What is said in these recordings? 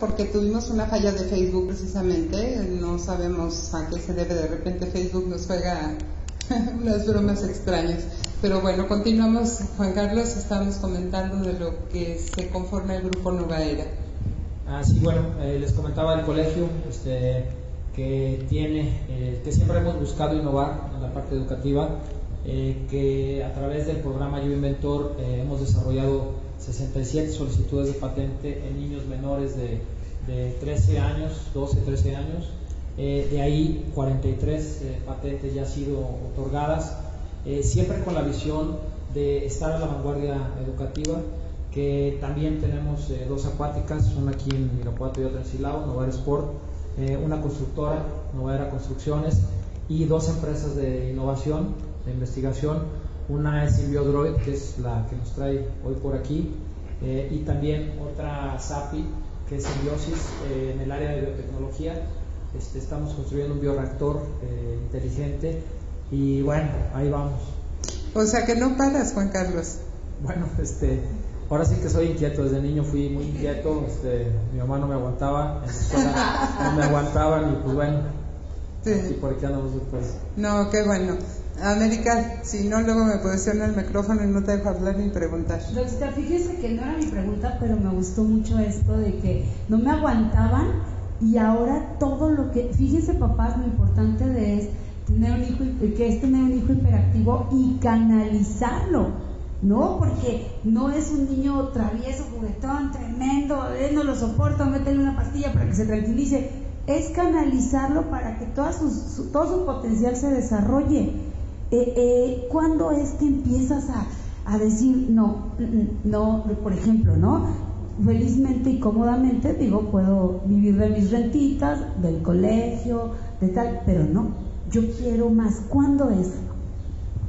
porque tuvimos una falla de Facebook precisamente. No sabemos a qué se debe. De repente Facebook nos juega unas bromas extrañas. Pero bueno, continuamos. Juan Carlos, estamos comentando de lo que se conforma el grupo Nueva Era. Ah, sí, bueno, eh, les comentaba el colegio este, que tiene, eh, que siempre hemos buscado innovar en la parte educativa, eh, que a través del programa Yo Inventor hemos desarrollado 67 solicitudes de patente en niños menores de, de 13 años, 12, 13 años. de ahí 43 patentes ya han sido otorgadas, siempre con la visión de estar a la vanguardia educativa que también tenemos eh, dos acuáticas, una aquí en Irapuato y otra en Silao, Novara Sport, eh, una constructora, Novara Construcciones, y dos empresas de innovación, de investigación. Una es Droid, que es la que nos trae hoy por aquí, eh, y también otra SAPI, que es Simbiosis en el área de biotecnología. Este, estamos construyendo un bioreactor inteligente y bueno, ahí vamos. O sea que no paras, Juan Carlos. Bueno, este, ahora sí que soy inquieto, desde niño fui muy inquieto, este, mi mamá no me aguantaba, en la escuela no me aguantaban y pues bueno, sí. por aquí andamos después. No, qué bueno. América, si no, luego me posiciona el micrófono y no te dejo hablar ni preguntar. Doctora, fíjese que no era mi pregunta, pero me gustó mucho esto de que no me aguantaban y ahora todo lo que, fíjese papás, lo importante de es tener un hijo, que es tener un hijo hiperactivo y canalizarlo no, porque no es un niño travieso, juguetón, tremendo, él no lo soporta, métele una pastilla para que se tranquilice. Es canalizarlo para que toda su, todo su potencial se desarrolle. Eh, eh, ¿Cuándo es que empiezas a, decir, no, no, por ejemplo, no? Felizmente y cómodamente, digo, puedo vivir de mis rentitas, del colegio, de tal, pero no, yo quiero más. ¿Cuándo es?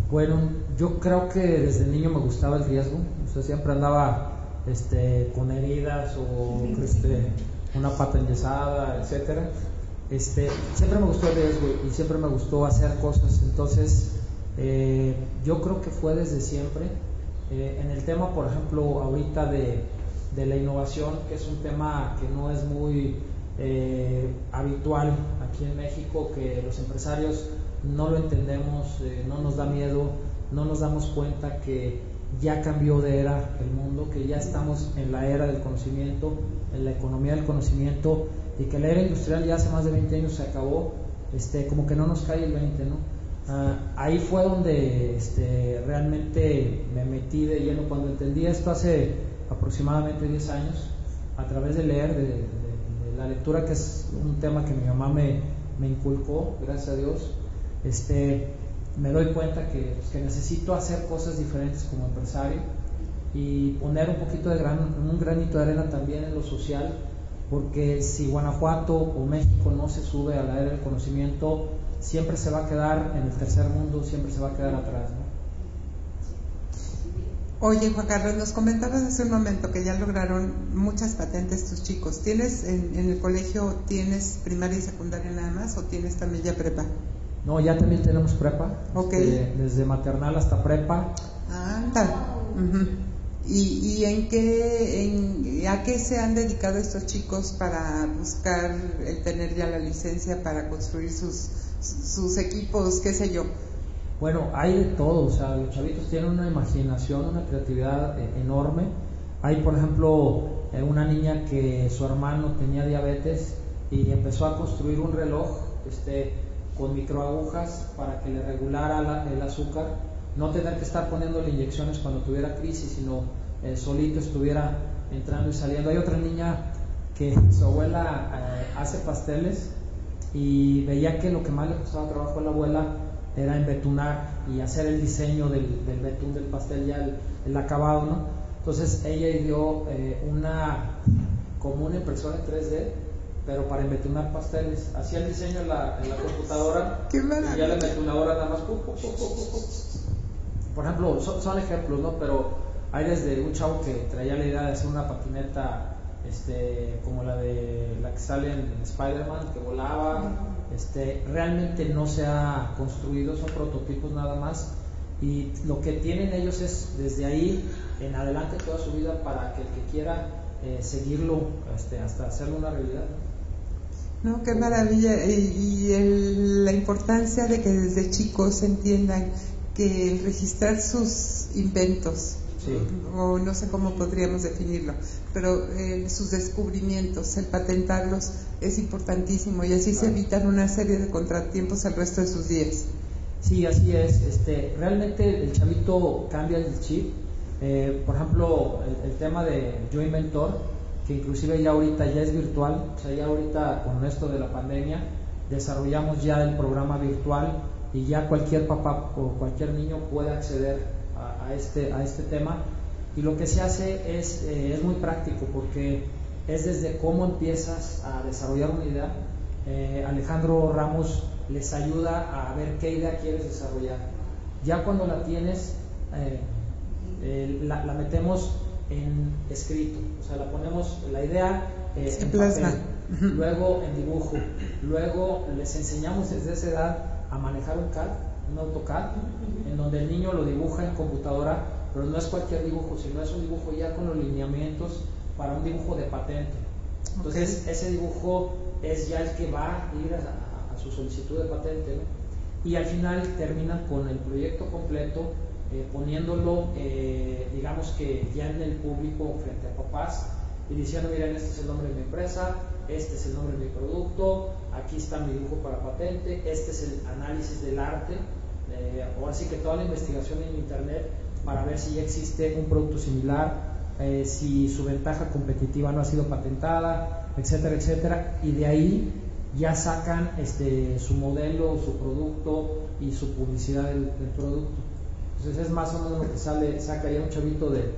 Bueno, yo creo que desde niño me gustaba el riesgo, o sea, siempre andaba este, con heridas o este, una pata enyesada, etcétera. Este, siempre me gustó el riesgo y siempre me gustó hacer cosas, entonces eh, yo creo que fue desde siempre. Eh, en el tema, por ejemplo, ahorita de, la innovación, que es un tema que no es muy eh, habitual aquí en México, que los empresarios no lo entendemos, eh, no nos da miedo, no nos damos cuenta que ya cambió de era el mundo, que ya estamos en la era del conocimiento, en la economía del conocimiento y que la era industrial ya hace más de 20 años se acabó, este, como que no nos cae el 20, ¿no? Ah, ahí fue donde este, realmente me metí de lleno, cuando entendí esto hace aproximadamente 10 años, a través de leer, de, la lectura, que es un tema que mi mamá me, me inculcó, gracias a Dios, este, me doy cuenta que, pues, que, necesito hacer cosas diferentes como empresario y poner un poquito de gran, un granito de arena también en lo social, porque si Guanajuato o México no se sube a la era del conocimiento, siempre se va a quedar en el tercer mundo, siempre se va a quedar atrás. Oye, Juan Carlos, nos comentabas hace un momento que ya lograron muchas patentes tus chicos. ¿Tienes en, en el colegio, tienes primaria y secundaria nada más o tienes también ya prepa? No, ya también tenemos prepa. Este, desde maternal hasta prepa. Anda. ¿Y, en qué, a qué se han dedicado estos chicos para buscar el tener ya la licencia para construir sus, sus equipos, qué sé yo? Bueno, hay de todo, o sea, los chavitos tienen una imaginación, una creatividad eh, enorme. Hay, por ejemplo, eh, una niña que su hermano tenía diabetes y empezó a construir un reloj, este, con microagujas para que le regulara el azúcar, no tener que estar poniéndole inyecciones cuando tuviera crisis, sino eh, solito estuviera entrando y saliendo. Hay otra niña que su abuela hace pasteles y veía que lo que más le costaba trabajo a la abuela era embetunar y hacer el diseño del, del betún del pastel, ya el, acabado, ¿no? Entonces ella dio eh, una como una impresora en 3D pero para embetonar pasteles. Hacía el diseño en la, en la computadora y ya la embetunadora nada más. Por ejemplo, son, ejemplos, ¿no? Pero hay desde un chavo que traía la idea de hacer una patineta este, como la de la que sale en Spider-Man, que volaba. Este, realmente no se ha construido, son prototipos nada más. Y lo que tienen ellos es desde ahí en adelante toda su vida para que el que quiera eh, seguirlo este, hasta hacerlo una realidad. No, qué maravilla. Y, la importancia de que desde chicos entiendan que el registrar sus inventos, o no sé cómo podríamos definirlo, pero eh, sus descubrimientos, el patentarlos es importantísimo y así se evitan una serie de contratiempos al resto de sus días. Sí, así es. Este, realmente el chavito cambia el chip. Eh, por ejemplo, el, tema de Yo Inventor, que inclusive ya ahorita ya es virtual, o sea, ya ahorita con esto de la pandemia desarrollamos ya el programa virtual y ya cualquier papá o cualquier niño puede acceder a, este, a este tema. Y lo que se hace es, eh, es muy práctico porque es desde cómo empiezas a desarrollar una idea. Eh, Alejandro Ramos les ayuda a ver qué idea quieres desarrollar. Ya cuando la tienes, eh, la, metemos en escrito, o sea, la ponemos la idea en papel, luego en dibujo, luego les enseñamos desde esa edad a manejar un CAD, un AutoCAD, en donde el niño lo dibuja en computadora, pero no es cualquier dibujo, sino es un dibujo ya con los lineamientos para un dibujo de patente. Entonces, ese dibujo es ya el que va a ir a, su solicitud de patente, Y al final terminan con el proyecto completo, eh, poniéndolo, eh, digamos que ya en el público frente a papás y diciendo, miren, este es el nombre de mi empresa, este es el nombre de mi producto, aquí está mi dibujo para patente, este es el análisis del arte, eh, o así que toda la investigación en internet para ver si ya existe un producto similar, eh, si su ventaja competitiva no ha sido patentada, etcétera, etcétera, y de ahí ya sacan este, su modelo, su producto y su publicidad del, producto. Entonces es más o menos lo que sale, saca ya un chavito de,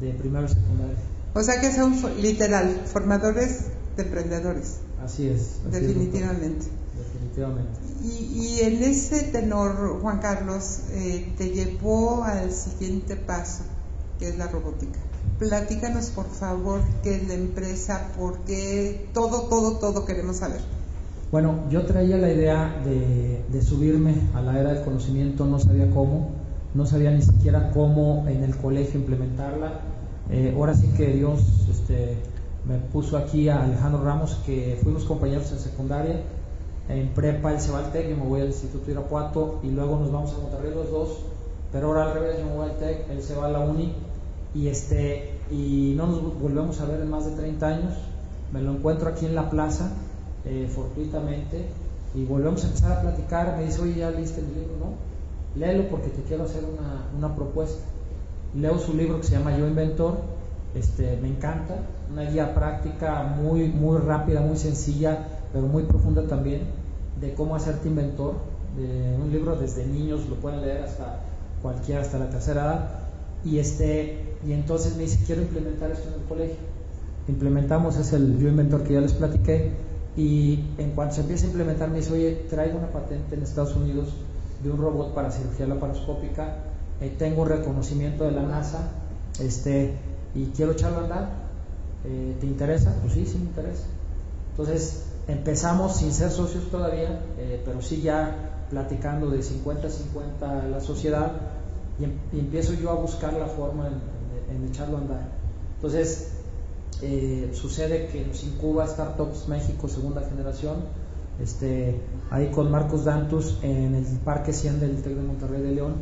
de primero y secundario. O sea que son literal, formadores de emprendedores. Así es. definitivamente. definitivamente. Y, en ese tenor, Juan Carlos, eh, te llevó al siguiente paso, que es la robótica. Platícanos, por favor, qué es la empresa, por qué, todo, todo, todo queremos saber. Bueno, yo traía la idea de, subirme a la era del conocimiento, no sabía cómo, no sabía ni siquiera cómo en el colegio implementarla. Eh, ahora sí que Dios este, me puso aquí a Alejandro Ramos, que fuimos compañeros en secundaria, en prepa él se va al TEC, yo me voy al Instituto Irapuato y luego nos vamos a Monterrey los dos, pero ahora al revés, yo me voy al TEC, él se va a la Uni y, este, y no nos volvemos a ver en más de 30 años, me lo encuentro aquí en la plaza, eh, fortuitamente, y volvemos a empezar a platicar, me dice, oye, ¿ya leíste el libro? No, léelo porque te quiero hacer una, una propuesta. Leo su libro que se llama Yo Inventor, este, me encanta, una guía práctica muy, muy rápida, muy sencilla, pero muy profunda también, de cómo hacerte inventor, de un libro desde niños, lo pueden leer hasta cualquiera, hasta la tercera edad, y, este, y entonces me dice, quiero implementar esto en el colegio. Implementamos, es el Yo Inventor que ya les platiqué, y en cuanto se empieza a implementar me dice, oye, traigo una patente en Estados Unidos de un robot para cirugía laparoscópica, eh, tengo reconocimiento de la NASA, este, y quiero echarlo a andar, eh, ¿te interesa? Pues sí, sí me interesa. Entonces empezamos sin ser socios todavía, eh, pero sí ya platicando de 50-50 la sociedad em, y, empiezo yo a buscar la forma en, echarlo a andar. Entonces eh, sucede que nos incuba Startups México segunda generación, este, ahí con Marcos Dantus en el Parque 100 del TEC de Monterrey de León,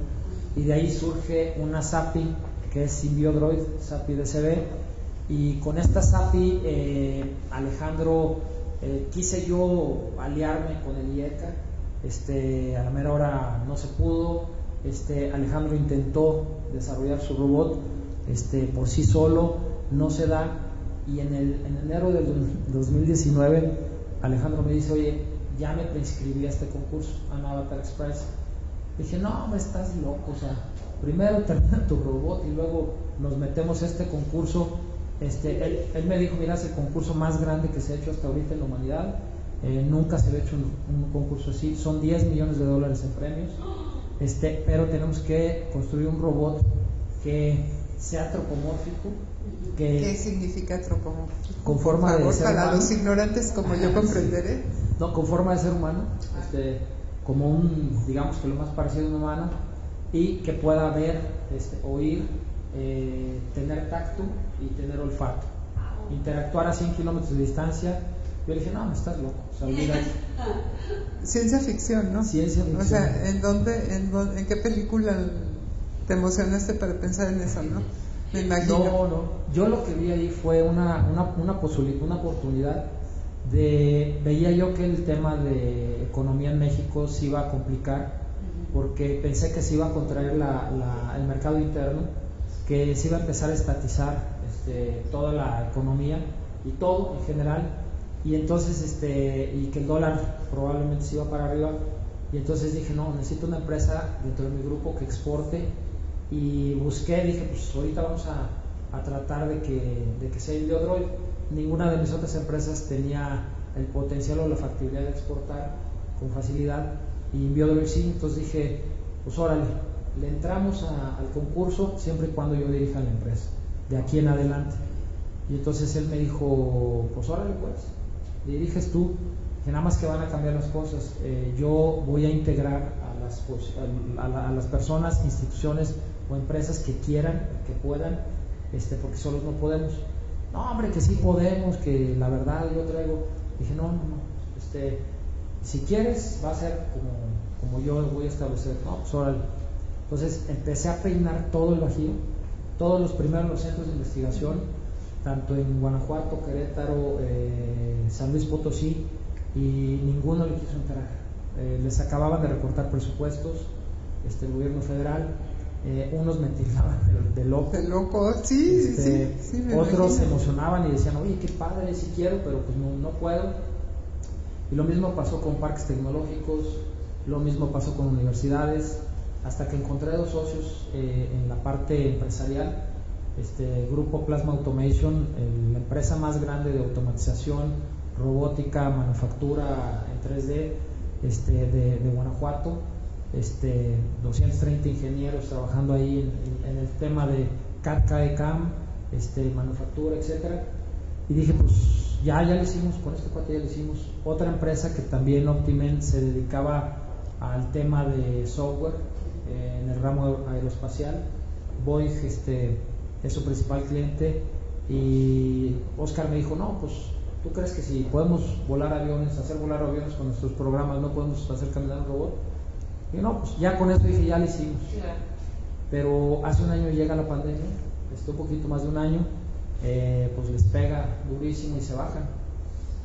y de ahí surge una SAPI que es Symbiodroid, SAPI DCB, y con esta SAPI, eh, Alejandro, eh, quise yo aliarme con el IECA, este, a la mera hora no se pudo, este, Alejandro intentó desarrollar su robot este, por sí solo, no se da, y en, el, en enero del 2019 Alejandro me dice, oye, ya me preinscribí a este concurso, a Avatar Express. Dije, no, me estás loco, o sea, primero termina tu robot y luego nos metemos a este concurso. Este, él, me dijo, mira, es el concurso más grande que se ha hecho hasta ahorita en la humanidad. Eh, nunca se había hecho un, concurso así. Son 10 millones de dólares en premios. Este, pero tenemos que construir un robot que sea antropomórfico. Que ¿Qué significa antropomórfico? Con forma de ser para los ignorantes como yo comprenderé. No, con forma de ser humano. Este, como un, digamos que lo más parecido a un humano y que pueda ver, este, oír, eh, tener tacto y tener olfato. interactuar a 100 kilómetros de distancia. Yo le dije, no, me estás loco, o sea, olvídate. Ciencia ficción, ¿no? Ciencia ficción. O sea, ¿en dónde, en, dónde- en qué película te emocionaste para pensar en eso, no? Me imagino. No, no. Yo lo que vi ahí fue una, una, una, posuli- una oportunidad de... Veía yo que el tema de economía en México se iba a complicar porque pensé que se iba a contraer la- la- el mercado interno, que se iba a empezar a estatizar este, toda la economía y todo en general, y entonces este, y que el dólar probablemente se iba para arriba, y entonces dije, no, necesito una empresa dentro de mi grupo que exporte, y busqué, dije, pues ahorita vamos a, a tratar de que, de que sea. Ninguna de mis otras empresas tenía el potencial o la factibilidad de exportar con facilidad. Y Inbiodroid sí, entonces dije, pues órale, le entramos al concurso siempre y cuando yo dirija la empresa, de aquí en adelante. Y entonces él me dijo, pues órale pues, diriges tú, que nada más que van a cambiar las cosas. Eh, yo voy a integrar a las, a las personas, instituciones o empresas que quieran, que puedan, este, porque solos no podemos. No, hombre, que sí podemos, que la verdad yo traigo. Dije, no, no, no, este, si quieres va a ser como, como yo voy a establecer. No, pues órale. Entonces empecé a peinar todo el Bajío, todos los primeros los centros de investigación, tanto en Guanajuato, Querétaro, eh, San Luis Potosí, y ninguno le quiso entrar. Eh, les acababan de recortar presupuestos, este, el gobierno federal, eh, unos me tildaban de, de loco, De loco, sí, este, sí, sí, otros se emocionaban y decían, oye, qué padre, sí quiero, pero pues no, no puedo. Y lo mismo pasó con parques tecnológicos, lo mismo pasó con universidades, hasta que encontré dos socios eh, en la parte empresarial, este Grupo Plasma Automation, la empresa más grande de automatización, robótica, manufactura en 3D este, de, de Guanajuato, este, 230 ingenieros trabajando ahí en, el tema de CAD, CAE, CAM, este, manufactura, etcétera. Y dije, pues ya, ya lo hicimos, con este cuate ya lo hicimos. Otra empresa que también Optimen se dedicaba al tema de software eh, en el ramo aeroespacial. Boeing este, es su principal cliente y Oscar me dijo, no, pues tú crees que si podemos volar aviones, hacer volar aviones con nuestros programas, no podemos hacer caminar un robot. Y no, pues ya con eso dije, ya lo hicimos. Pero hace un año llega la pandemia, este, un poquito más de un año, eh, pues les pega durísimo y se bajan.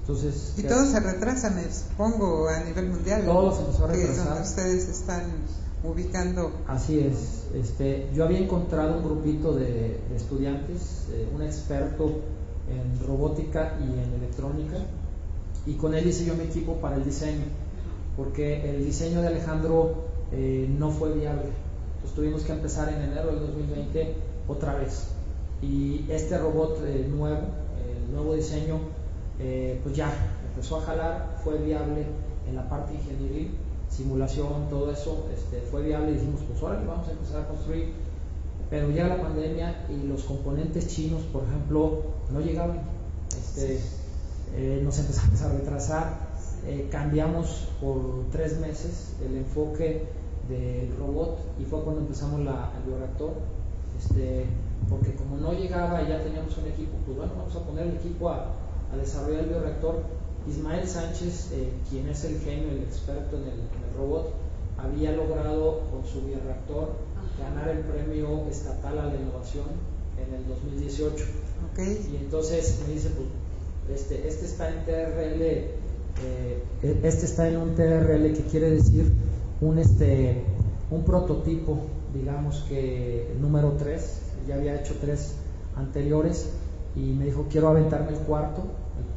Entonces, Y ¿qué- todo se retrasa, me supongo, a nivel mundial. Todo se empezó a retrasar. donde ustedes están ubicando. Así es. Este, yo había encontrado un grupito de, estudiantes, eh, un experto en robótica y en electrónica, y con él hice yo mi equipo para el diseño, porque el diseño de Alejandro eh, no fue viable. Entonces tuvimos que empezar en enero del 2020 otra vez. Y este robot eh, nuevo, el nuevo diseño, eh, pues ya empezó a jalar, fue viable en la parte ingenieril, simulación, todo eso, este, fue viable y dijimos, pues ahora vamos a empezar a construir. Pero llega la pandemia y los componentes chinos, por ejemplo, no llegaban. Este, eh, nos empezamos a retrasar, eh, cambiamos por tres meses el enfoque del robot y fue cuando empezamos la, el bioreactor, este, porque como no llegaba y ya teníamos un equipo, pues bueno, vamos a poner el equipo a, a desarrollar el bioreactor. Ismael Sánchez, eh, quien es el genio, el experto en el, en el robot, había logrado con su bioreactor ganar el premio estatal a la innovación en el 2018. ¿ok? Y entonces me dice, pues, este, este está en TRL, eh, este está en un TRL que quiere decir un, este, un prototipo, digamos que número 3, ya había hecho tres anteriores y me dijo, quiero aventarme el cuarto,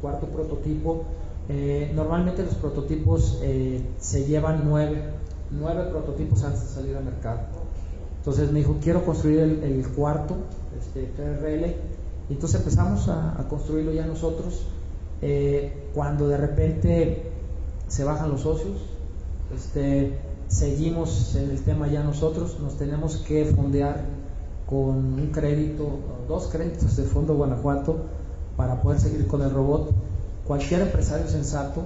cuarto prototipo. Eh, normalmente los prototipos eh, se llevan nueve, nueve prototipos antes de salir al mercado. Entonces me dijo, quiero construir el, cuarto, este TRL, y entonces empezamos a, a construirlo ya nosotros. Eh, cuando de repente se bajan los socios, este, seguimos en el tema ya nosotros, nos tenemos que fondear con un crédito, dos créditos de Fondo Guanajuato para poder seguir con el robot. Cualquier empresario sensato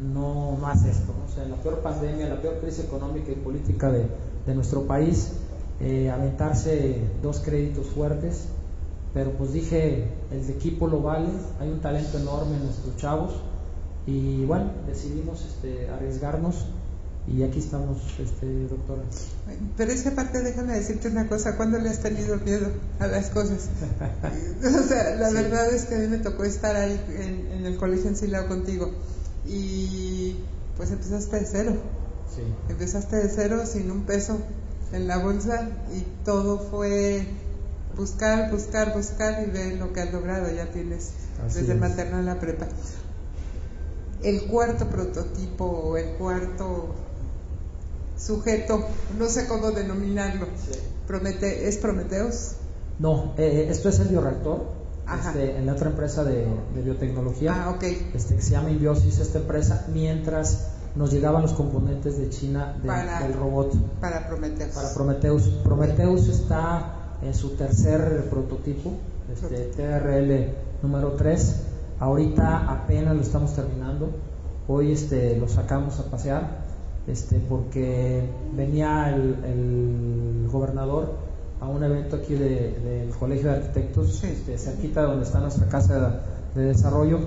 no, no hace esto. en la peor pandemia, la peor crisis económica y política de, de nuestro país, eh, aventarse dos créditos fuertes pero pues dije, el equipo lo vale, hay un talento enorme en nuestros chavos y bueno, decidimos este, arriesgarnos y aquí estamos, este, doctora. Pero esa parte, déjame decirte una cosa, ¿cuándo le has tenido miedo a las cosas? o sea, la verdad es que a mí me tocó estar ahí en, el colegio en Silao contigo y pues empezaste de cero. Sí. Empezaste de cero sin un peso en la bolsa y todo fue buscar, buscar, buscar y ver lo que has logrado. Ya tienes desde materna a la prepa. El cuarto prototipo o el cuarto sujeto, no sé cómo denominarlo. Promete, ¿Es Prometeus? No, eh, esto es el bioreactor. Este, en la otra empresa de, biotecnología. Ah, okay. este, que se llama Inbiosis esta empresa mientras nos llegaban los componentes de China del robot. para Prometeus para Prometeus Prometeus está en su tercer prototipo este, TRL número 3 ahorita apenas lo estamos terminando. Hoy este, lo sacamos a pasear este, porque venía el, gobernador a un evento aquí del Colegio de Arquitectos, este, cerquita de donde está nuestra casa de, desarrollo,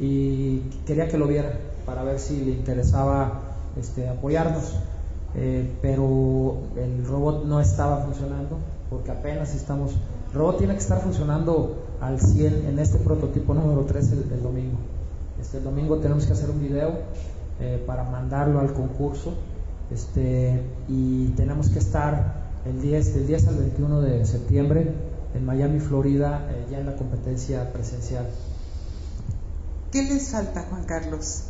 y quería que lo viera para ver si le interesaba este, apoyarnos. Eh, pero el robot no estaba funcionando porque apenas estamos. El robot tiene que estar funcionando al 100 en este prototipo número 3 el, domingo. Este, el domingo tenemos que hacer un video eh, para mandarlo al concurso este, y tenemos que estar el 10, del 10 al 21 de septiembre en Miami, Florida, eh, ya en la competencia presencial. ¿Qué les falta, Juan Carlos,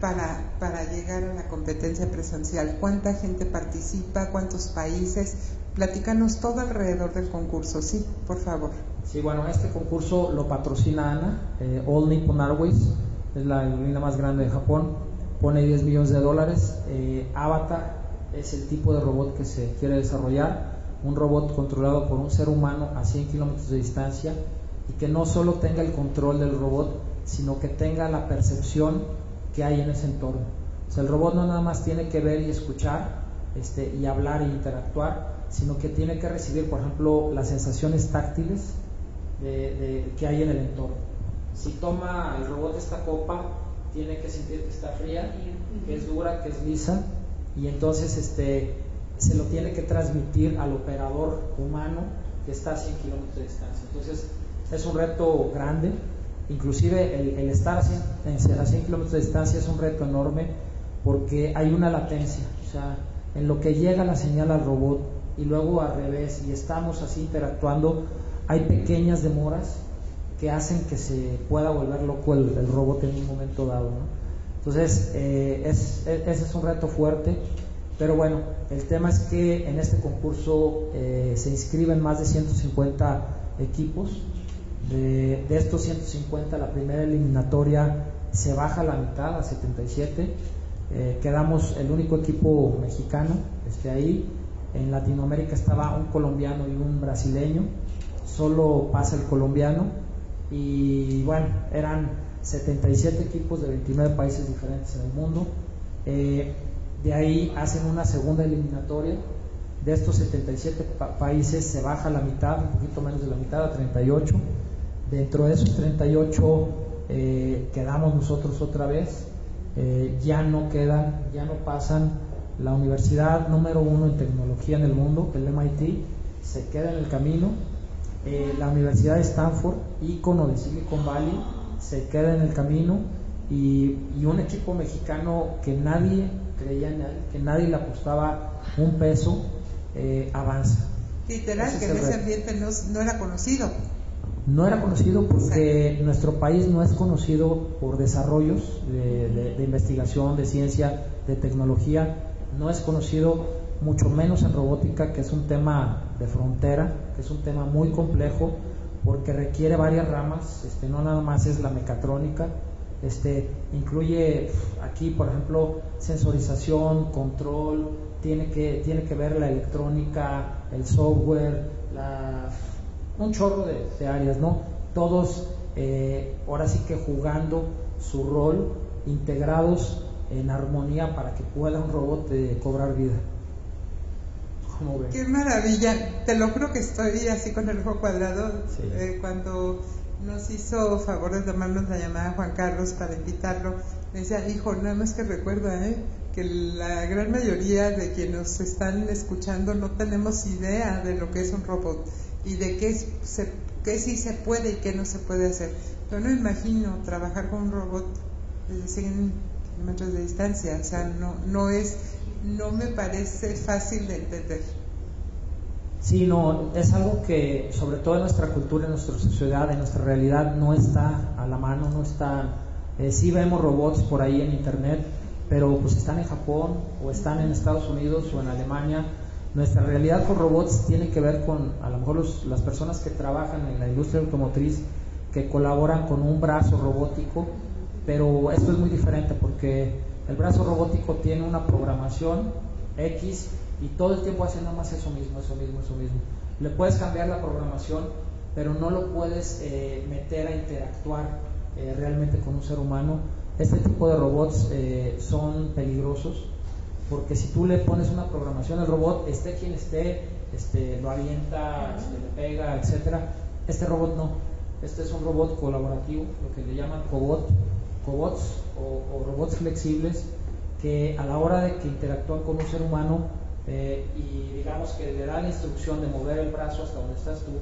para, para llegar a la competencia presencial? ¿Cuánta gente participa? ¿Cuántos países? Platícanos todo alrededor del concurso, sí, por favor. Sí, bueno, este concurso lo patrocina ANA, eh, All Nippon Airways, es la aerolínea más grande de Japón pone 10 millones de dólares. Eh, Avatar es el tipo de robot que se quiere desarrollar, un robot controlado por un ser humano a 100 kilómetros de distancia y que no solo tenga el control del robot, sino que tenga la percepción que hay en ese entorno. O sea, el robot no nada más tiene que ver y escuchar este, y hablar e interactuar, sino que tiene que recibir, por ejemplo, las sensaciones táctiles que hay en el entorno. Si toma el robot esta copa, tiene que sentir que está fría, que es dura, que es lisa, y entonces este, se lo tiene que transmitir al operador humano que está a 100 kilómetros de distancia. Entonces es un reto grande, inclusive el, estar a 100, a 100 kilómetros de distancia es un reto enorme porque hay una latencia, o sea, en lo que llega la señal al robot y luego al revés y estamos así interactuando, hay pequeñas demoras que hacen que se pueda volver loco el, robot en un momento dado. Entonces, eh, ese es un reto fuerte, pero bueno, el tema es que en este concurso eh, se inscriben más de 150 equipos. De, estos 150, la primera eliminatoria se baja a la mitad, a 77. Eh, quedamos el único equipo mexicano este, ahí. En Latinoamérica estaba un colombiano y un brasileño. Solo pasa el colombiano y bueno, eran 77 equipos de 29 países diferentes en el mundo. Eh, de ahí hacen una segunda eliminatoria. De estos 77 países se baja la mitad, un poquito menos de la mitad, a 38. Dentro de esos 38 eh, quedamos nosotros otra vez. Eh, ya no quedan, ya no pasan la universidad número uno en tecnología en el mundo, el MIT, se queda en el camino eh, la Universidad de Stanford, ícono de Silicon Valley, se queda en el camino y, un equipo mexicano que nadie creía en él, que nadie le apostaba un peso, eh, avanza. Literal, que en ese ambiente no, era conocido. No era conocido porque nuestro país no es conocido por desarrollos de, de investigación, de ciencia, de tecnología, no es conocido mucho menos en robótica, que es un tema de frontera, que es un tema muy complejo porque requiere varias ramas, este, no nada más es la mecatrónica, este, incluye aquí, por ejemplo, sensorización, control, tiene que, tiene que ver la electrónica, el software, un chorro de, áreas, ¿no? Todos eh, ahora sí que jugando su rol, integrados en armonía para que pueda un robot eh, cobrar vida. Qué maravilla. Te lo juro que estoy así con el ojo cuadrado. Eh, cuando nos hizo favor de tomarnos la llamada Juan Carlos para invitarlo, me decía, hijo, nada más que recuerda, ¿eh? que la gran mayoría de quienes nos están escuchando no tenemos idea de lo que es un robot y de qué, se, qué sí se puede y qué no se puede hacer. Yo no imagino trabajar con un robot desde 100 kilómetros de distancia, o sea, no, no es, no me parece fácil de entender. Sí, no, es algo que sobre todo en nuestra cultura, en nuestra sociedad, en nuestra realidad no está a la mano, no está, eh, sí vemos robots por ahí en internet, pero pues están en Japón o están en Estados Unidos o en Alemania. Nuestra realidad con robots tiene que ver con a lo mejor las personas que trabajan en la industria automotriz, que colaboran con un brazo robótico, pero esto es muy diferente porque el brazo robótico tiene una programación X y todo el tiempo hace nada más eso mismo, eso mismo, eso mismo. Le puedes cambiar la programación, pero no lo puedes eh, meter a interactuar eh, realmente con un ser humano. Este tipo de robots eh, son peligrosos porque si tú le pones una programación al robot, esté quien esté, este, lo avienta, este, le pega, etcétera. Este robot no. Este es un robot colaborativo, lo que le llaman cobot, cobots o, o robots flexibles que a la hora de que interactúan con un ser humano eh, y digamos que le da la instrucción de mover el brazo hasta donde estás tú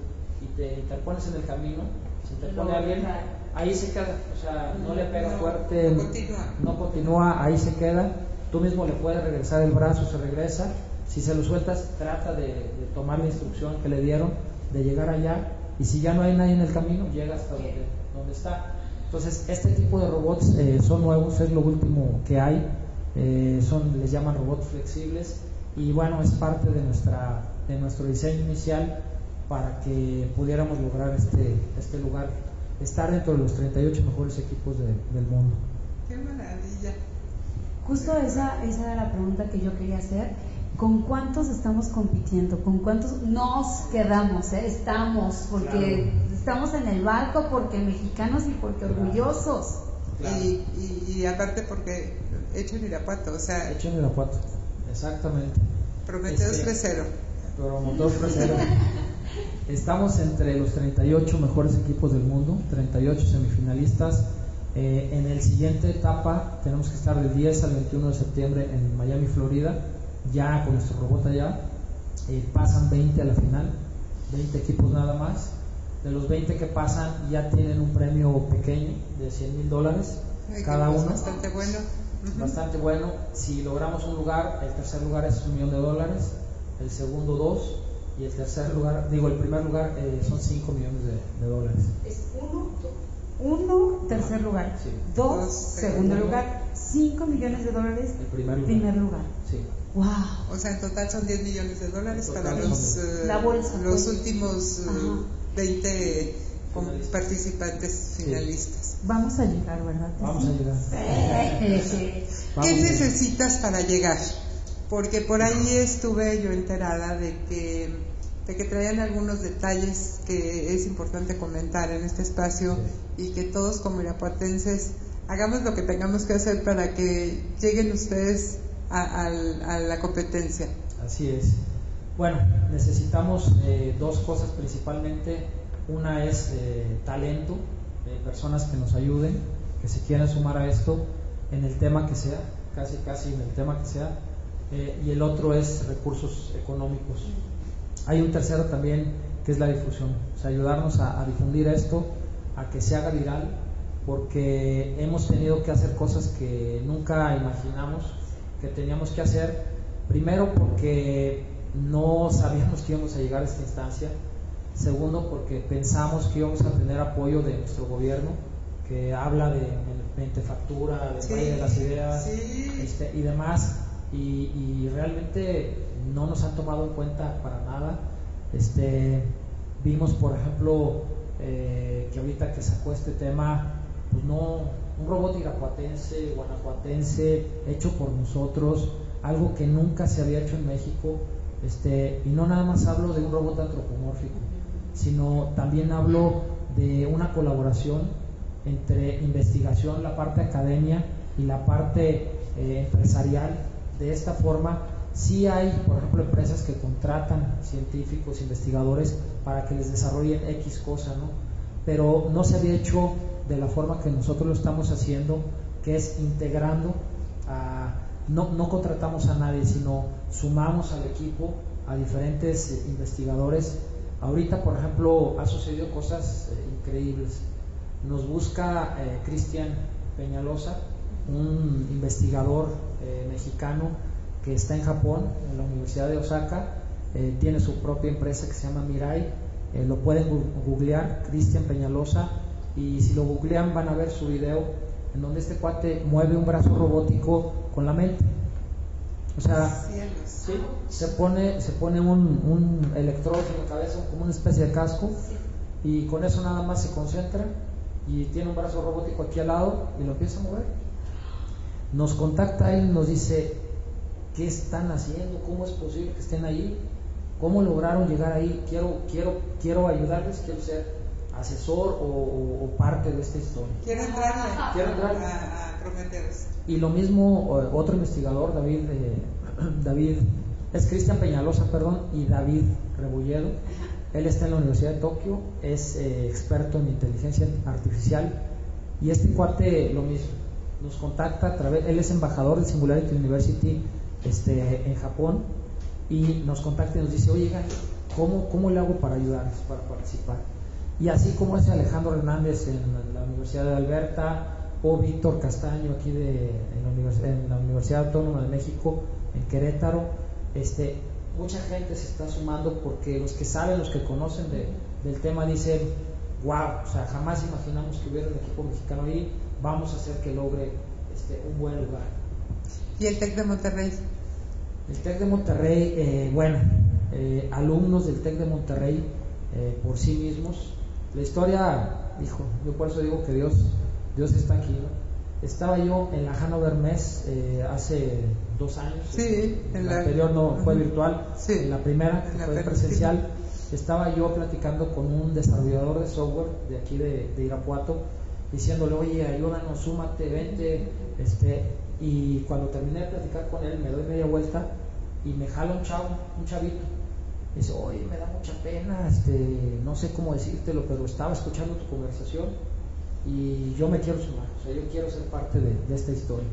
y te interpones en el camino, si te pone alguien, ahí se queda, o sea, no le pega fuerte, no continúa. no continúa, ahí se queda, tú mismo le puedes regresar el brazo, se regresa, si se lo sueltas, trata de, tomar la instrucción que le dieron, de llegar allá, y si ya no hay nadie en el camino, llega hasta donde, donde está. Entonces, este tipo de robots eh, son nuevos, es lo último que hay, eh, son, les llaman robots flexibles, y bueno, es parte de, nuestra, de nuestro diseño inicial para que pudiéramos lograr este, este lugar, estar dentro de los 38 mejores equipos del mundo. ¡Qué maravilla! Justo esa, esa era la pregunta que yo quería hacer. ¿Con cuántos estamos compitiendo? ¿Con cuántos nos quedamos? Eh? Estamos, porque estamos en el barco, porque mexicanos y porque orgullosos. Y, y, aparte porque hecho en Irapuato, o sea... Hecho en Irapuato. Exactamente. Prometeos este, 3-0. Prometeos 3-0. Estamos entre los 38 mejores equipos del mundo, 38 semifinalistas. Eh, en el siguiente etapa tenemos que estar del 10 al 21 de septiembre en Miami, Florida, ya con nuestro robot allá. Eh, pasan 20 a la final, 20 equipos nada más. De los 20 que pasan ya tienen un premio pequeño de 100 mil dólares cada uno. Bastante bueno bastante bueno. Si logramos un lugar, el tercer lugar es un millón de dólares, el segundo dos y el tercer lugar, digo, el primer lugar eh, son cinco millones de, dólares. Es uno, uno tercer lugar, dos, segundo lugar, cinco millones de dólares, el primer lugar. Primer lugar. Sí. Wow. O sea, en total son 10 millones de dólares para los, uh, La bolsa, los pues. últimos uh, 20 participantes finalistas. Vamos a llegar, ¿verdad? Vamos a llegar. ¿Qué necesitas para llegar? Porque por ahí estuve yo enterada de que, de que traían algunos detalles que es importante comentar en este espacio y que todos como irapuatenses hagamos lo que tengamos que hacer para que lleguen ustedes a, la competencia. Así es. Bueno, necesitamos eh, dos cosas principalmente una es eh, talento, de personas que nos ayuden, que se quieran sumar a esto en el tema que sea, casi casi en el tema que sea, eh, y el otro es recursos económicos. Hay un tercero también que es la difusión, o sea, ayudarnos a, difundir esto, a que se haga viral, porque hemos tenido que hacer cosas que nunca imaginamos que teníamos que hacer, primero porque no sabíamos que íbamos a llegar a esta instancia, Segundo, porque pensamos que íbamos a tener apoyo de nuestro gobierno, que habla de mentefactura, de de las ideas este, y demás, y, realmente no nos han tomado en cuenta para nada. Este, vimos, por ejemplo, eh, que ahorita que sacó este tema, pues no, un robot irapuatense, guanajuatense, hecho por nosotros, algo que nunca se había hecho en México, este, y no nada más hablo de un robot antropomórfico, sino también hablo de una colaboración entre investigación, la parte academia y la parte eh, empresarial. De esta forma Sí hay, por ejemplo, empresas que contratan científicos, investigadores para que les desarrollen X cosa, ¿no? Pero no se había hecho de la forma que nosotros lo estamos haciendo, que es integrando a, no, no contratamos a nadie, sino sumamos al equipo a diferentes eh, investigadores. Ahorita, por ejemplo, ha sucedido cosas eh, increíbles. Nos busca eh, Cristian Peñalosa, un investigador mexicano que está en Japón, en la Universidad de Osaka, tiene su propia empresa que se llama Mirai, lo pueden googlear, Cristian Peñalosa, y si lo googlean van a ver su video en donde este cuate mueve un brazo robótico con la mente. O sea, se pone, se pone un, un electrodo en la cabeza, como una especie de casco, y con eso nada más se concentra y tiene un brazo robótico aquí al lado y lo empieza a mover. Nos contacta él y nos dice, ¿qué están haciendo? ¿Cómo es posible que estén ahí? ¿Cómo lograron llegar ahí? Quiero, quiero, quiero ayudarles, quiero ser asesor o, parte de esta historia. Quiero entrarle, quiero entrarle. A, a y lo mismo otro investigador, David, eh, David es Cristian Peñalosa, perdón, y David Rebolledo. Él está en la Universidad de Tokio, es eh, experto en inteligencia artificial y este cuate lo mismo, nos contacta a través, él es embajador de Singularity University este, en Japón y nos contacta y nos dice, oye, ¿cómo, ¿cómo le hago para ayudarles, para participar? Y así como es Alejandro Hernández en la Universidad de Alberta, o Víctor Castaño aquí de, en, la Universidad Autónoma de México, en Querétaro, este, mucha gente se está sumando porque los que saben, los que conocen del tema dicen, wow, o sea, jamás imaginamos que hubiera un equipo mexicano ahí, vamos a hacer que logre este, un buen lugar. ¿Y el TEC de Monterrey? El TEC de Monterrey, eh, bueno, eh, alumnos del TEC de Monterrey eh, por sí mismos. La historia, hijo, yo por eso digo que Dios Dios está aquí. Estaba yo en la Hanover Mess eh, hace dos años. Sí, en la, anterior no fue virtual, en la primera fue presencial. Estaba yo platicando con un desarrollador de software de aquí de, Irapuato, diciéndole, oye, ayúdanos, súmate, vente. Este, y cuando terminé de platicar con él, me doy media vuelta y me jala un chavo, un chavito. dice, oye, me da mucha pena, este, no sé cómo decírtelo, pero estaba escuchando tu conversación y yo me quiero sumar, o sea, yo quiero ser parte de, esta historia.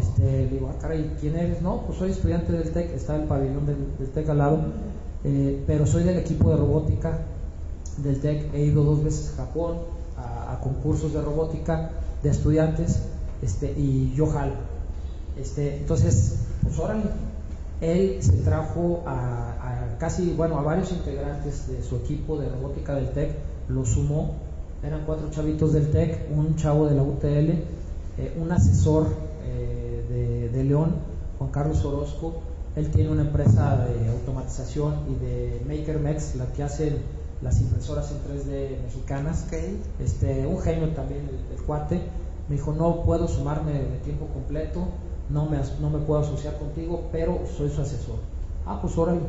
Este, le digo, ah, caray, ¿quién eres? No, pues soy estudiante del TEC, está el pabellón del, TEC al lado, eh, pero soy del equipo de robótica del TEC, he ido dos veces a Japón a, concursos de robótica de estudiantes este, y yo jalo. Este, entonces, pues órale, él se trajo a, a, casi, bueno, a varios integrantes de su equipo de robótica del TEC, lo sumó eran cuatro chavitos del TEC, un chavo de la UTL, eh, un asesor eh, de, León, Juan Carlos Orozco. Él tiene una empresa de automatización y de MakerMex, la que hace las impresoras en 3D mexicanas. Este, un genio también, el, cuate. Me dijo, no puedo sumarme de tiempo completo, no me, no me puedo asociar contigo, pero soy su asesor. Ah, pues órale.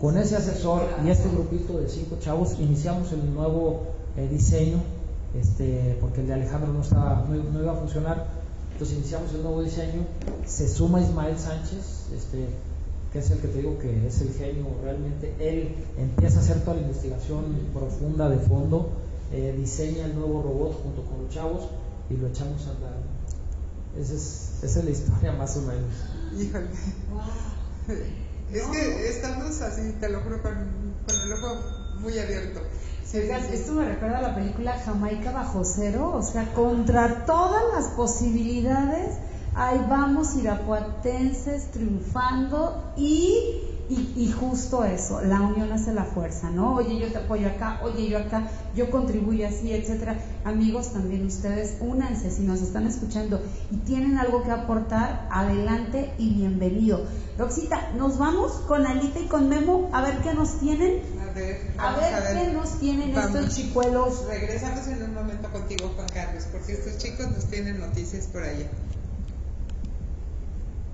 Con ese asesor y este grupito de cinco chavos iniciamos el nuevo eh, diseño, este, porque el de Alejandro no, estaba, no, iba a funcionar. Entonces iniciamos el nuevo diseño, se suma Ismael Sánchez, este, que es el que te digo que es el genio realmente. Él empieza a hacer toda la investigación profunda de fondo, eh, diseña el nuevo robot junto con los chavos y lo echamos a andar. Esa es, esa es la historia más o menos. Híjole. Es que estamos así, te lo juro, con, con el ojo muy abierto. Esto me recuerda a la película Jamaica bajo cero, o sea, contra todas las posibilidades, ahí vamos irapuatenses triunfando y y, justo eso, la unión hace la fuerza, ¿no? Oye, yo te apoyo acá, oye, yo acá, yo contribuyo así, etcétera. Amigos, también ustedes, únanse si nos están escuchando y tienen algo que aportar, adelante y bienvenido. Roxita, nos vamos con Alita y con Memo a ver qué nos tienen. A ver, a ver, qué nos tienen estos chicuelos. Regresamos en un momento contigo, Juan Carlos, porque estos chicos nos tienen noticias por allá.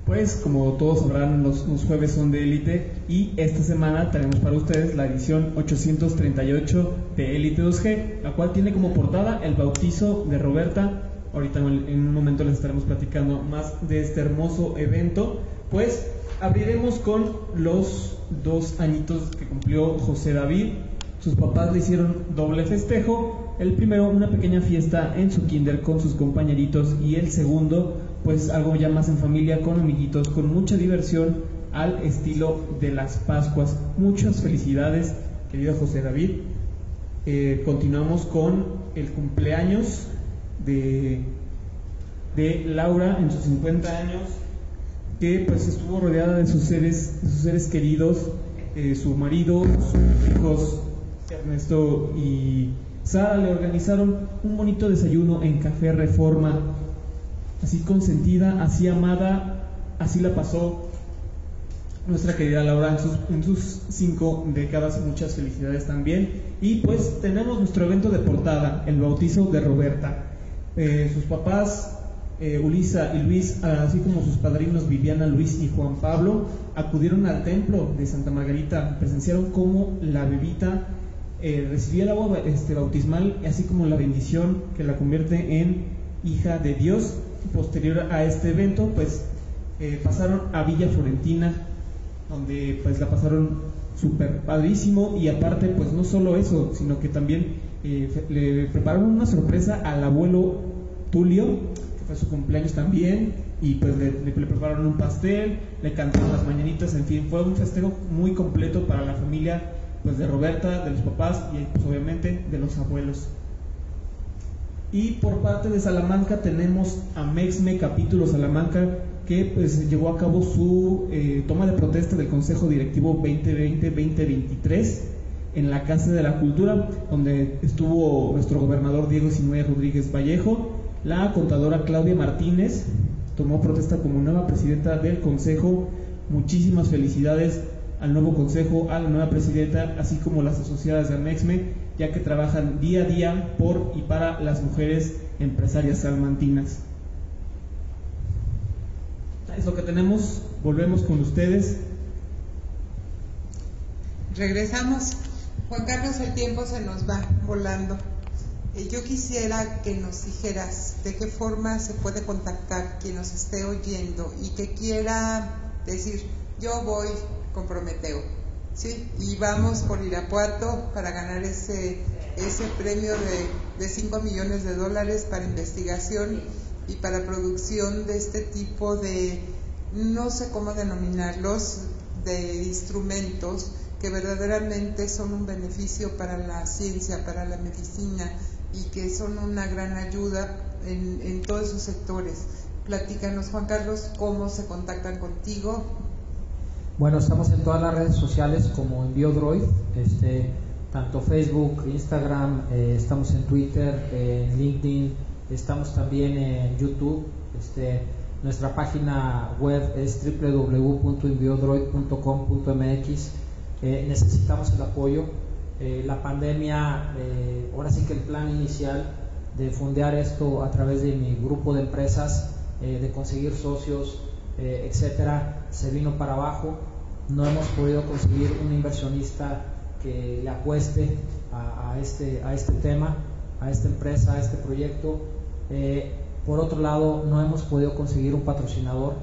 Pues como todos sabrán, los, jueves son de élite y esta semana tenemos para ustedes la edición 838 de Élite 2G, la cual tiene como portada el bautizo de Roberta. Ahorita en un momento les estaremos platicando más de este hermoso evento. Pues abriremos con los dos añitos que cumplió José David. Sus papás le hicieron doble festejo. El primero, una pequeña fiesta en su kinder con sus compañeritos. Y el segundo, pues algo ya más en familia, con amiguitos, con mucha diversión al estilo de las Pascuas. Muchas felicidades, querido José David. Eh, continuamos con el cumpleaños de, de Laura en sus 50 años que pues estuvo rodeada de sus seres, sus seres queridos, eh, su marido, sus hijos Ernesto y Sara le organizaron un bonito desayuno en Café Reforma, así consentida, así amada, así la pasó nuestra querida Laura en sus, en sus cinco décadas, muchas felicidades también. Y pues tenemos nuestro evento de portada, el bautizo de Roberta. Eh, sus papás eh, Ulisa y Luis, así como sus padrinos Viviana, Luis y Juan Pablo, acudieron al templo de Santa Margarita, presenciaron cómo la bebita eh, recibía el agua este, bautismal, así como la bendición que la convierte en hija de Dios. Posterior a este evento, pues eh, pasaron a Villa Florentina, donde pues la pasaron súper padrísimo y aparte pues no solo eso, sino que también le prepararon una sorpresa al abuelo Tulio, fue su cumpleaños también, y pues le, prepararon un pastel, le cantaron las mañanitas, en fin, fue un festejo muy completo para la familia pues de Roberta, de los papás y pues obviamente de los abuelos. Y por parte de Salamanca tenemos a Mexme Capítulo Salamanca que pues llevó a cabo su eh, toma de protesta del Consejo Directivo 2020-2023 en la Casa de la Cultura, donde estuvo nuestro gobernador Diego Sinué Rodríguez Vallejo la contadora Claudia Martínez tomó protesta como nueva presidenta del Consejo. Muchísimas felicidades al nuevo Consejo, a la nueva presidenta, así como las asociadas de Amexme, ya que trabajan día a día por y para las mujeres empresarias salmantinas. Es lo que tenemos, volvemos con ustedes. Regresamos. Juan Carlos, el tiempo se nos va volando. Eh, yo quisiera que nos dijeras de qué forma se puede contactar quien nos esté oyendo y que quiera decir, yo voy con Prometeo, ¿sí? Y vamos por Irapuato para ganar ese, ese premio de, de 5 millones de dólares para investigación y para producción de este tipo de, no sé cómo denominarlos, de instrumentos que verdaderamente son un beneficio para la ciencia, para la medicina, y que son una gran ayuda en, en todos esos sectores. Platícanos, Juan Carlos, cómo se contactan contigo. Bueno, estamos en todas las redes sociales como Envío Droid, este, tanto Facebook, Instagram, eh, estamos en Twitter, en LinkedIn, estamos también en YouTube. Este, nuestra página web es www.enviodroid.com.mx. Eh, necesitamos el apoyo eh, la pandemia, eh, ahora sí que el plan inicial de fundear esto a través de mi grupo de empresas, de conseguir socios, etcétera, se vino para abajo. No hemos podido conseguir un inversionista que le apueste a, este, a este tema, a esta empresa, a este proyecto. por otro lado, no hemos podido conseguir un patrocinador.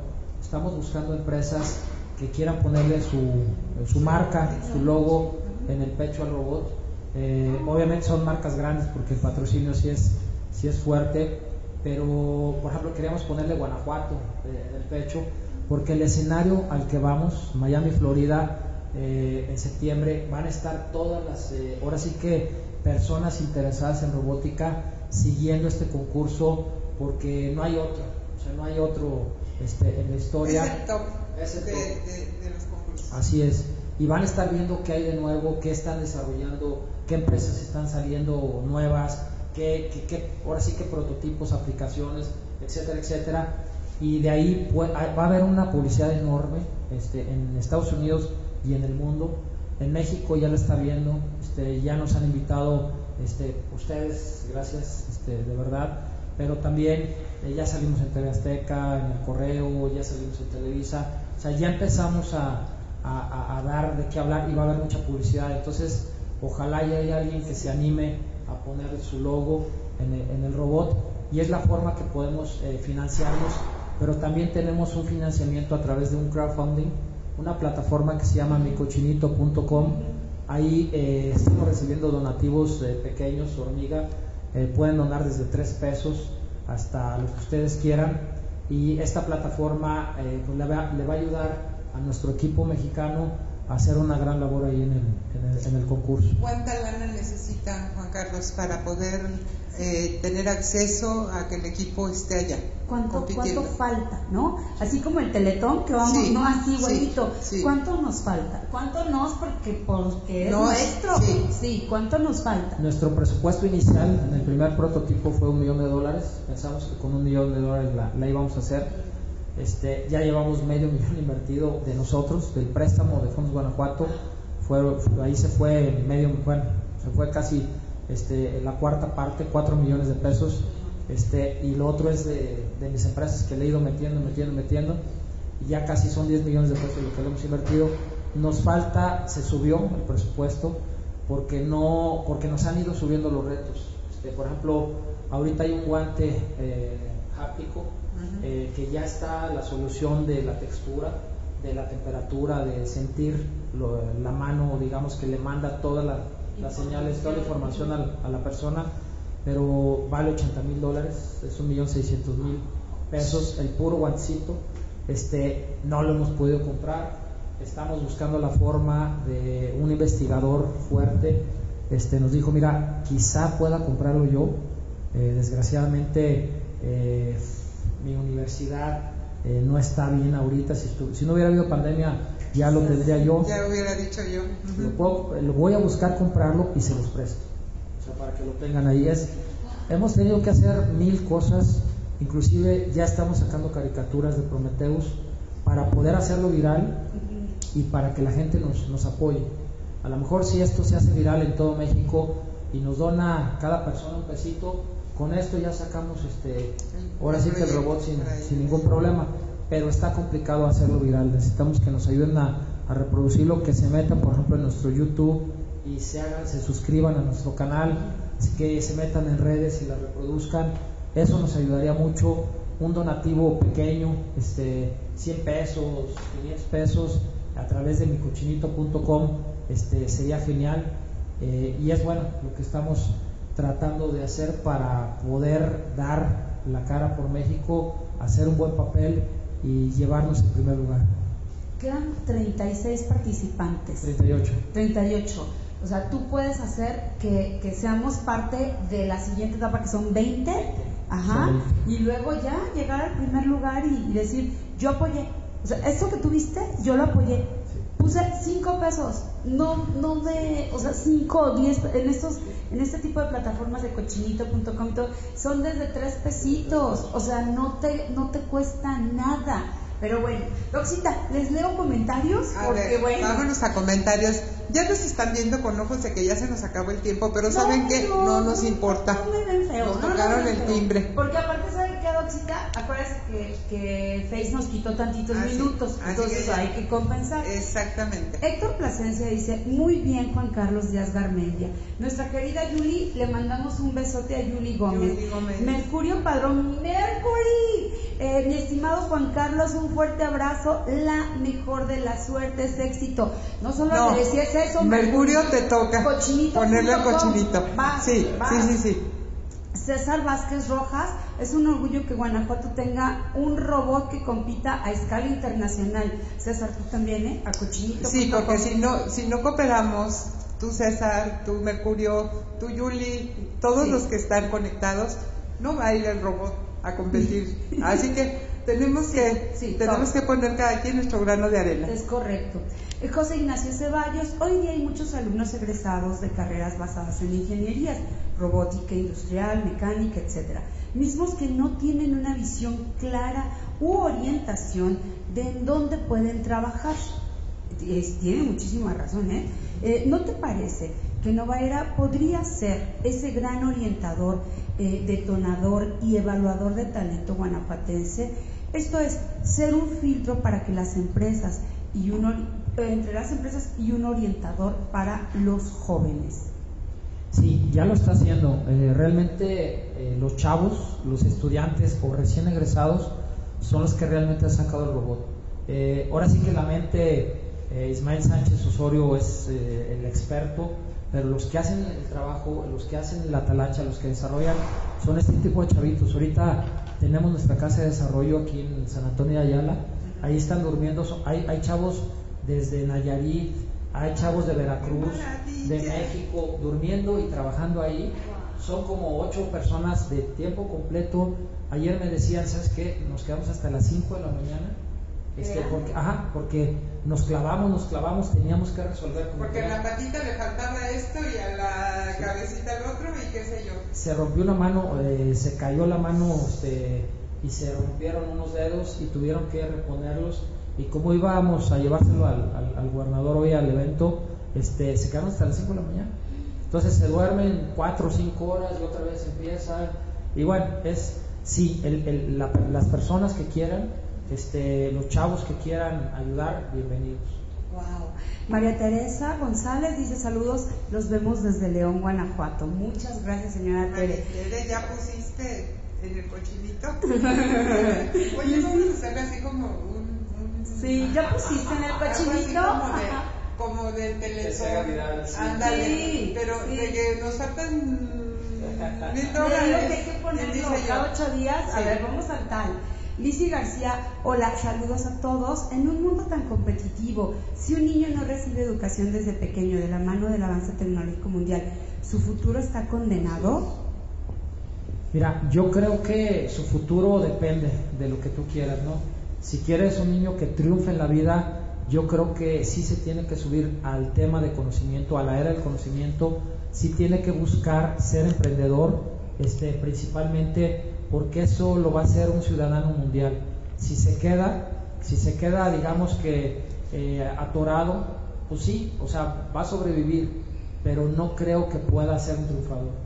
Estamos buscando empresas que quieran ponerle su, su marca, su logo, en el pecho al robot. Eh, obviamente son marcas grandes porque el patrocinio sí es, sí es fuerte, pero por ejemplo queríamos ponerle Guanajuato eh, en el pecho porque el escenario al que vamos, Miami, Florida, eh, en septiembre, van a estar todas las, ahora sí que personas interesadas en robótica siguiendo este concurso porque no hay otro, o sea, no hay otro este, en la historia. Es el top, de los concursos. Así es y van a estar viendo qué hay de nuevo, qué están desarrollando, qué empresas están saliendo nuevas, qué, qué, ahora sí qué prototipos, aplicaciones, etcétera, etcétera. Y de ahí va a haber una publicidad enorme este, en Estados Unidos y en el mundo. En México ya lo está viendo, este, ya nos han invitado este, ustedes, gracias este, de verdad, pero también eh, ya salimos en TV Azteca, en el Correo, ya salimos en Televisa, o sea, ya empezamos a, a, dar de qué hablar y va a haber mucha publicidad. Entonces, ojalá y haya alguien que se anime a poner su logo en el, robot y es la forma que podemos eh, financiarnos pero también tenemos un financiamiento a través de un crowdfunding, una plataforma que se llama micochinito.com. Ahí eh, estamos recibiendo donativos eh, pequeños, hormiga, eh, pueden donar desde 3 pesos hasta lo que ustedes quieran y esta plataforma pues le, va, a ayudar a nuestro equipo mexicano hacer una gran labor ahí en el, en el, concurso. ¿Cuánta lana necesita Juan Carlos para poder eh, tener acceso a que el equipo esté allá. ¿Cuánto, ¿Cuánto falta, no? Así como el teletón, que vamos, no así igualito. ¿Cuánto nos falta? ¿Cuánto nos, porque, porque es nuestro? Sí. ¿cuánto nos falta? Nuestro presupuesto inicial en el primer prototipo fue un millón de dólares. Pensamos que con un millón de dólares la, íbamos a hacer. Este, ya llevamos medio millón invertido de nosotros, del préstamo de Fondos Guanajuato. Fue, ahí se fue medio, bueno, se fue casi este, la cuarta parte, 4 millones de pesos, este, y lo otro es de, mis empresas que le he ido metiendo, metiendo, metiendo, y ya casi son 10 millones de pesos lo que hemos invertido. Nos falta, se subió el presupuesto, porque, no, porque nos han ido subiendo los retos. Este, por ejemplo, ahorita hay un guante eh, eh, que ya está la solución de la textura, de la temperatura, de sentir la mano, digamos, que le manda toda la las señales, toda la información a, la persona, pero vale 80 mil dólares, es un millón seiscientos mil pesos, el puro guantecito, este, no lo hemos podido comprar, estamos buscando la forma de un investigador fuerte, este, nos dijo, mira, quizá pueda comprarlo yo, eh, desgraciadamente eh, mi universidad eh, no está bien ahorita, si, si no hubiera habido pandemia ya lo tendría yo. Ya hubiera dicho yo. lo, voy a buscar comprarlo y se los presto. O sea, para que lo tengan ahí. Es, hemos tenido que hacer mil cosas, inclusive ya estamos sacando caricaturas de Prometheus para poder hacerlo viral y para que la gente nos, nos apoye. A lo mejor si esto se hace viral en todo México y nos dona cada persona un pesito, con esto ya sacamos este, ahora sí que el robot sin, sin ningún problema pero está complicado hacerlo viral. Necesitamos que nos ayuden a, reproducirlo, que se metan, por ejemplo, en nuestro YouTube y se hagan, se suscriban a nuestro canal, que se metan en redes y la reproduzcan. Eso nos ayudaría mucho. Un donativo pequeño, este, 100 pesos, 500 pesos, a través de micochinito.com, este, sería genial. Eh, y es bueno lo que estamos tratando de hacer para poder dar la cara por México, hacer un buen papel y llevarnos en primer lugar. Quedan 36 participantes. 38. 38. O sea, tú puedes hacer que, que seamos parte de la siguiente etapa, que son 20. Ajá. Y luego ya llegar al primer lugar y, decir, yo apoyé. O sea, esto que tuviste, yo lo apoyé. Puse 5 pesos. No, no de, o sea, 5 o 10 en estos en este tipo de plataformas de cochinito.com son desde tres pesitos, o sea, no te, no te cuesta nada. Pero bueno, Roxita, les leo comentarios. porque bueno. Vámonos a comentarios. Ya nos están viendo con ojos de que ya se nos acabó el tiempo, pero ¿saben que No, nos importa. No me ven feo. Nos tocaron el timbre. Porque aparte, ¿saben qué, Roxita? Acuérdense que, que Face nos quitó tantitos minutos, entonces hay que compensar. Exactamente. Héctor Plasencia dice, muy bien Juan Carlos Díaz Garmendia. Nuestra querida Yuli, le mandamos un besote a Yuli Gómez. Gómez. Mercurio Padrón, Mercury. Eh, mi estimado Juan Carlos, un fuerte abrazo, la mejor de la suerte, es éxito. No solo no, merecías eso. Mercurio te toca ponerle el cochinito. sí, sí, sí, sí. César Vázquez Rojas, es un orgullo que Guanajuato tenga un robot que compita a escala internacional. César, tú también, ¿eh? A cochinito. Sí, porque si no, si no cooperamos, tú César, tú Mercurio, tú Yuli, todos los que están conectados, no va a ir el robot a competir. Así que tenemos que tenemos que poner cada quien nuestro grano de arena. Es correcto. Eh, José Ignacio Ceballos, hoy día hay muchos alumnos egresados de carreras basadas en ingenierías, robótica industrial, mecánica, etcétera, mismos que no tienen una visión clara u orientación de en dónde pueden trabajar. tiene muchísima razón, ¿eh? ¿eh? ¿No te parece que Novaera podría ser ese gran orientador, eh, detonador y evaluador de talento guanapatense? Esto es, ser un filtro para que las empresas y uno, eh, entre las empresas y un orientador para los jóvenes. Sí, ya lo está haciendo. Eh, realmente eh, los chavos, los estudiantes o recién egresados son los que realmente han sacado el robot. Ahora sí que la mente, Ismael Sánchez Osorio es el experto, pero los que hacen el trabajo, los que hacen la talacha, los que desarrollan, son este tipo de chavitos. Ahorita tenemos nuestra casa de desarrollo aquí en San Antonio de Ayala, ahí están durmiendo, hay, hay chavos desde Nayarit, hay chavos de Veracruz, de México, durmiendo y trabajando ahí. Son como ocho personas de tiempo completo. Ayer me decían, ¿sabes qué? Nos quedamos hasta las 5 de la mañana. Este, porque, ajá, porque nos clavamos, nos clavamos, teníamos que resolver. Porque a la patita le faltaba esto y a la cabecita el otro y qué sé yo. Se rompió una mano, eh, se cayó la mano este, y se rompieron unos dedos y tuvieron que reponerlos y como íbamos a llevárselo al, al, gobernador hoy al evento, este, se quedaron hasta las 5 de la mañana. Entonces se duermen 4 o 5 horas y otra vez empiezan. Y bueno, es, sí, el, el, las personas que quieran, este, los chavos que quieran ayudar, bienvenidos. Wow. María Teresa González dice saludos, los vemos desde León, Guanajuato. Muchas gracias, señora Tere. Tere, ya pusiste en el cochinito. Oye, vamos a hacerle así como un Sí, ya pusiste en el cochinito. Como, de, como Ándale. Sí, pero de que nos faltan mil dólares. que hay que ponerlo cada ocho días. A ver, vamos al tal. Lizzie García, hola, saludos a todos. En un mundo tan competitivo, si un niño no recibe educación desde pequeño de la mano del avance tecnológico mundial, ¿su futuro está condenado? Mira, yo creo que su futuro depende de lo que tú quieras, ¿no? Si quieres un niño que triunfe en la vida, yo creo que sí se tiene que subir al tema de conocimiento, a la era del conocimiento, sí tiene que buscar ser emprendedor, este, principalmente porque eso lo va a hacer un ciudadano mundial. Si se queda, si se queda, digamos que eh, atorado, pues sí, o sea, va a sobrevivir, pero no creo que pueda ser un triunfador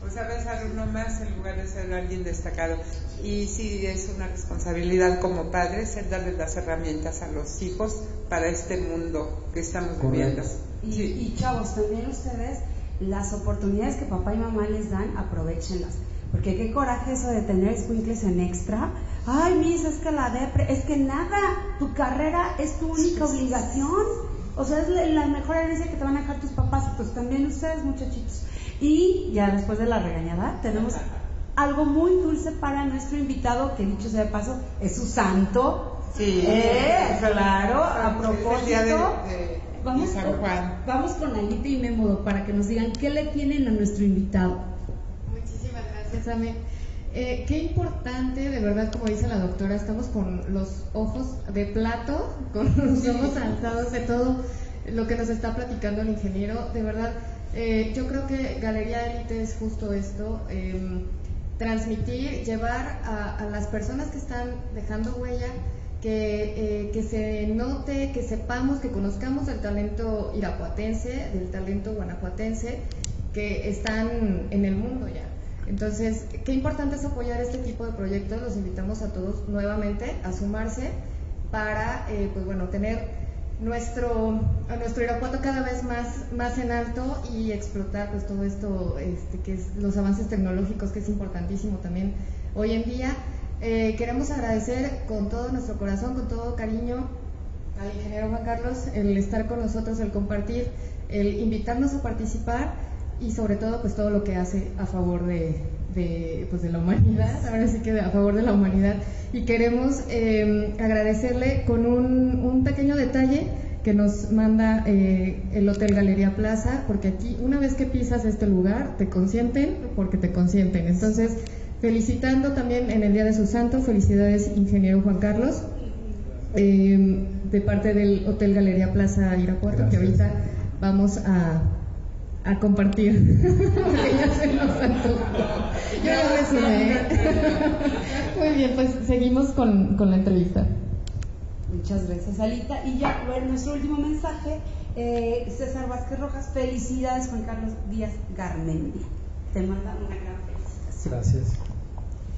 pues a veces uno más en lugar de ser alguien destacado. Y sí es una responsabilidad como padres el darles las herramientas a los hijos para este mundo que estamos viviendo. Y, y chavos, también ustedes, las oportunidades que papá y mamá les dan, aprovechenlas. Porque qué coraje eso de tener squinkles en extra. Ay, mis, es que la depre, es que nada, tu carrera es tu única obligación. O sea, es la mejor herencia que te van a dejar tus papás pues también ustedes, muchachitos. Y ya después de la regañada, tenemos algo muy dulce para nuestro invitado, que dicho sea de paso, es su santo. Sí, eh, claro, a propósito. vamos, con, vamos con Alita y Mémodo para que nos digan qué le tienen a nuestro invitado. Gracias, Ame. Eh, qué importante, de verdad, como dice la doctora, estamos con los ojos de plato, con los ojos alzados de todo lo que nos está platicando el ingeniero. De verdad, eh, yo creo que Galería Élite es justo esto, em, transmitir, llevar a, las personas que están dejando huella, que, eh, que se note, que sepamos, que conozcamos el talento irapuatense, del talento guanajuatense, que están en el mundo ya. Entonces, qué importante es apoyar este tipo de proyectos. Los invitamos a todos nuevamente a sumarse para, eh, pues bueno, tener nuestro, a nuestro Irapuato cada vez más, más en alto y explotar pues todo esto, este, que es los avances tecnológicos, que es importantísimo también hoy en día. Eh, queremos agradecer con todo nuestro corazón, con todo cariño al ingeniero Juan Carlos el estar con nosotros, el compartir, el invitarnos a participar y sobre todo pues todo lo que hace a favor de, de, pues, de la humanidad, ahora sí que a favor de la humanidad. Y queremos eh, agradecerle con un, un, pequeño detalle que nos manda eh, el Hotel Galería Plaza, porque aquí una vez que pisas este lugar te consienten porque te consienten. Entonces, felicitando también en el Día de su Santo, felicidades ingeniero Juan Carlos, eh, de parte del Hotel Galería Plaza Irapuato, que ahorita vamos a a compartir. Porque ya se nos Yo Muy bien, pues seguimos con, con, la entrevista. Muchas gracias, Alita. Y ya, bueno, nuestro último mensaje, eh, César Vázquez Rojas, felicidades Juan Carlos Díaz Garmendia. Te manda una gran felicitación. Gracias.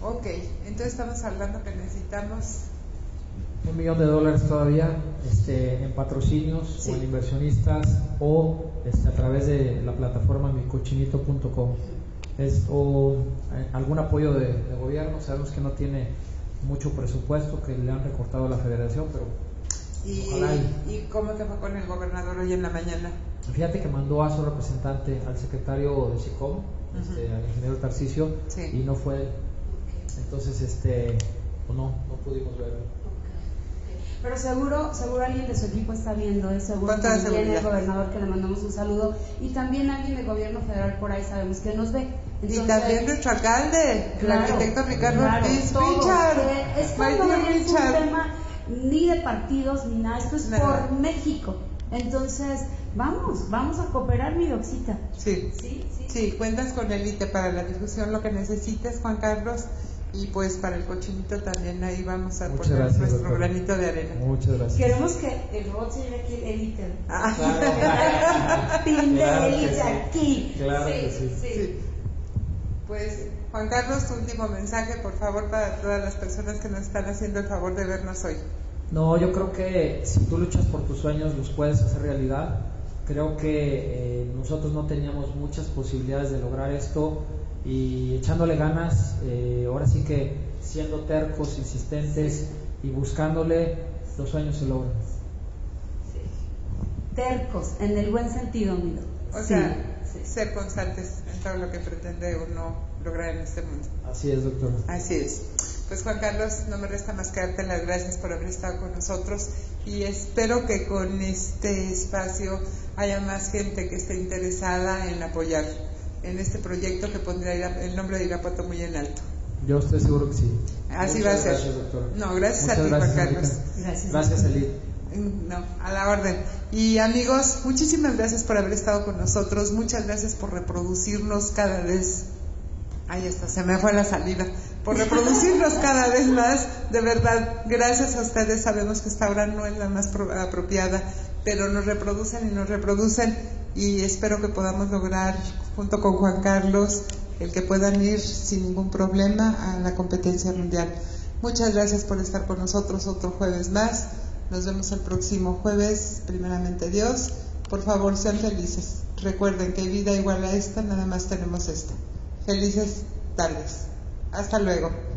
Ok, entonces estamos hablando que necesitamos un millón de dólares todavía este, en patrocinios o en inversionistas o este, a través de la plataforma micochinito.com o eh, algún apoyo de, gobierno sabemos que no tiene mucho presupuesto que le han recortado a la federación, pero ¿Y, Ojalá y- ¿Y cómo te fue con el gobernador hoy en la mañana? fíjate que mandó a su representante al secretario de SICOM, este, al ingeniero Tarcicio, Sí. y no fue él. Entonces, este, pues no, no pudimos verlo. Pero seguro, seguro alguien de su equipo está viendo eso, seguro también el gobernador que le mandamos un saludo y también alguien del gobierno federal por ahí sabemos que nos ve. y también nuestro alcalde, el arquitecto Ricardo claro, Ortiz. Richard, que esto my no es un tema ni de partidos ni nada, esto es por México. Entonces, vamos, vamos a cooperar, mi doxita. Sí. Sí, sí. Sí, cuentas con Elite para la difusión, lo que necesites, Juan Carlos. Y pues para el cochinito también ahí vamos a Muchas poner gracias, nuestro doctor. granito de arena. Muchas gracias. Queremos que el robot se lleve aquí el élite. Ah, Claro. Pin de Claro sí. aquí. Claro que sí. sí. Pues Juan Carlos, tu último mensaje, por favor, para todas las personas que nos están haciendo el favor de vernos hoy. No, yo creo que si tú luchas por tus sueños los puedes hacer realidad. Creo que eh, nosotros no teníamos muchas posibilidades de lograr esto y echándole ganas, eh, ahora sí que siendo tercos, insistentes y buscándole, los sueños se logran. Tercos, en el buen sentido, amigo. O Sí, sea, sí. ser constantes en todo lo que pretende uno lograr en este mundo. Así es, doctor. Así es. Pues Juan Carlos, no me resta más que darte las gracias por haber estado con nosotros y espero que con este espacio haya más gente que esté interesada en apoyar en este proyecto que pondrá Ira- el nombre de Irapuato muy en alto. Yo estoy seguro que sí. Así Muchas va a ser. Gracias, doctor. No, gracias a Muchas ti, Juan gracias, Carlos. Erika. Gracias. Gracias, Elid. No, a la orden. Y amigos, muchísimas gracias por haber estado con nosotros. Muchas gracias por reproducirnos cada vez. Ahí está, se me fue la salida. Por reproducirnos cada vez más. De verdad, gracias a ustedes. Sabemos que esta hora no es la más pro- apropiada, pero nos reproducen y nos reproducen. Y espero que podamos lograr, junto con Juan Carlos, el que puedan ir sin ningún problema a la competencia mundial. Muchas gracias por estar con nosotros otro jueves más. Nos vemos el próximo jueves, primeramente Dios. Por favor, sean felices. Recuerden que vida igual a esta, nada más tenemos esta. Felices tardes. Hasta luego.